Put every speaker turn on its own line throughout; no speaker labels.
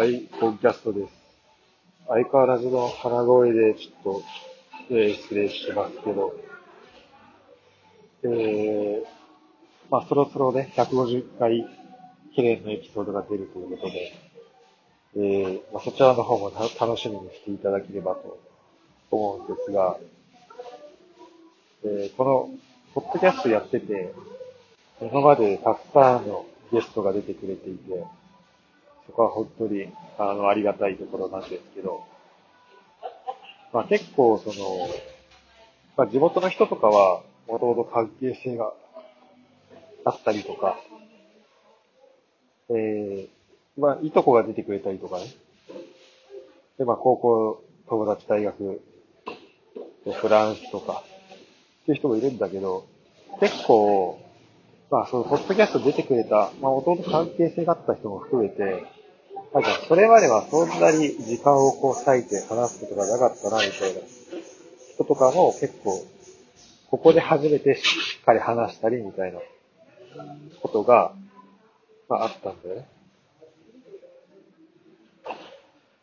はい、コンキャストです。相変わらずの鼻声でちょっと、えー、失礼しますけど、えー、まあそろそろね、150回記念のエピソードが出るということで、えー、まあ、そちらの方も楽しみにしていただければと思うんですが、えー、この、ポッドキャストやってて、今までたくさんのゲストが出てくれていて、そこは本当に、あの、ありがたいところなんですけど、まあ結構その、まあ地元の人とかは、もともと関係性があったりとか、えー、まあ、いとこが出てくれたりとかね。で、まあ、高校、友達、大学、フランスとか、っていう人もいるんだけど、結構、まあ、その、ポッドキャスト出てくれた、まあ、弟関係性があった人も含めて、なんか、それまではそんなに時間をこう割いて話すことがなかったな、みたいな人とかも結構、ここで初めてしっかり話したりみたいなことが、まああったんだよね。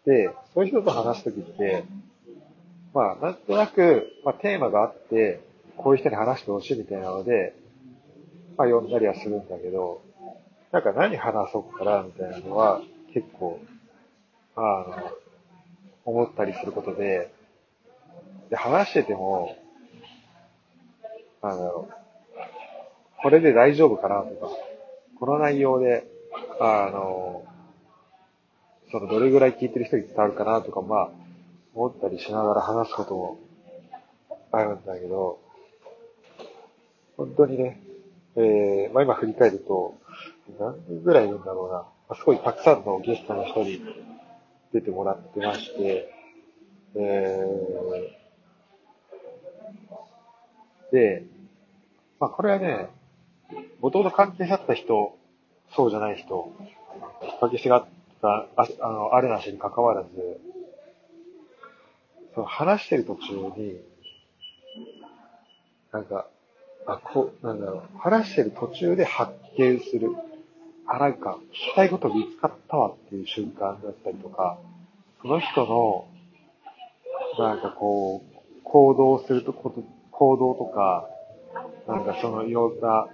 で、そういう人と話すときって、まあなんとなく、まあテーマがあって、こういう人に話してほしいみたいなので、まあ呼んだりはするんだけど、なんか何話そうかなみたいなのは結構、あの、思ったりすることで、で、話してても、あの、これで大丈夫かなとか、この内容で、あの、そのどれぐらい聞いてる人に伝わるかなとか、まあ、思ったりしながら話すこともあるんだけど、本当にね、えー、まあ今振り返ると、何人ぐらいいるんだろうな。すごいたくさんのゲストの人に出てもらってまして、えー、で、まあこれはね、もともと関係者あった人、そうじゃない人、関係性があった、ああの、あるなしに関わらず、その話してる途中に、なんか、あ、こう、なんだろう、話してる途中で発見する。あ、なんか、聞きたいこと見つかったわっていう瞬間だったりとか、その人の、なんかこう、行動するとこ、行動とか、なんかそのいろんな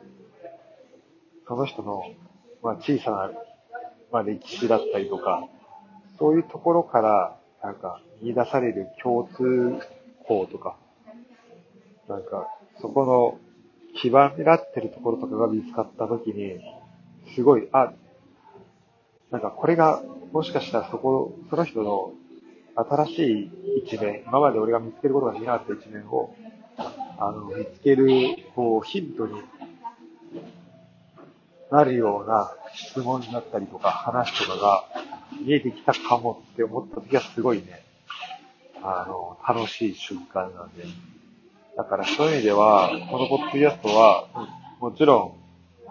その人の、まあ、小さな、まあ、歴史だったりとか、そういうところから、なんか、見出される共通項とか、なんか、そこの基盤になってるところとかが見つかったときに、すごい、あ、なんかこれが、もしかしたらそこ、その人の新しい一面、今まで俺が見つけることができなかった一面を、あの、見つける、こう、ヒントになるような質問だったりとか話とかが見えてきたかもって思った時はすごいね、あの、楽しい瞬間なんで。だからそういう意味では、このポッドキャストは、もちろん、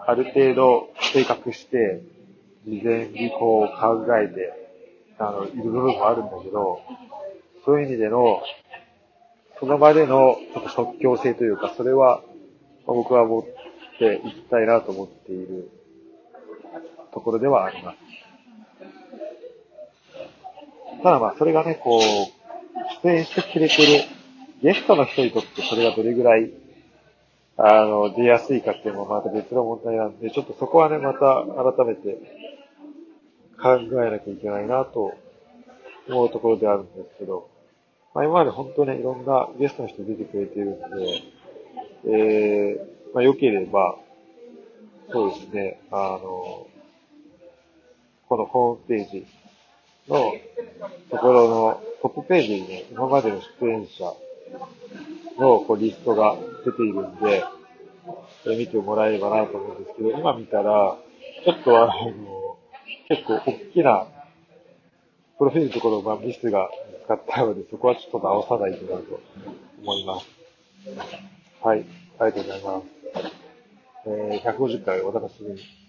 ある程度計画して、事前にこう考えて、あの、いる部分もあるんだけど、そういう意味での、その場でのちょっと即興性というか、それは、僕は持っていきたいなと思っているところではあります。ただまあ、それがね、こう、出演してくれてるゲストの人にとってそれがどれぐらい、あの、出やすいかっていうのもまた別の問題なんで、ちょっとそこはね、また改めて考えなきゃいけないなと思うところであるんですけど、まあ今まで本当にいろんなゲストの人出てくれてるんで、えー、まあ、良ければ、そうですね、あの、このホームページのところのトップページにね、今までの出演者のこうリストが出ているんで、見てもらえればなと思うんですけど、今見たら、ちょっとあの、結構大きな、プロフィールのところがミスが見つかったので、そこはちょっと直さないとなと思います。はい。ありがとうございます。えー、150回お楽しみに。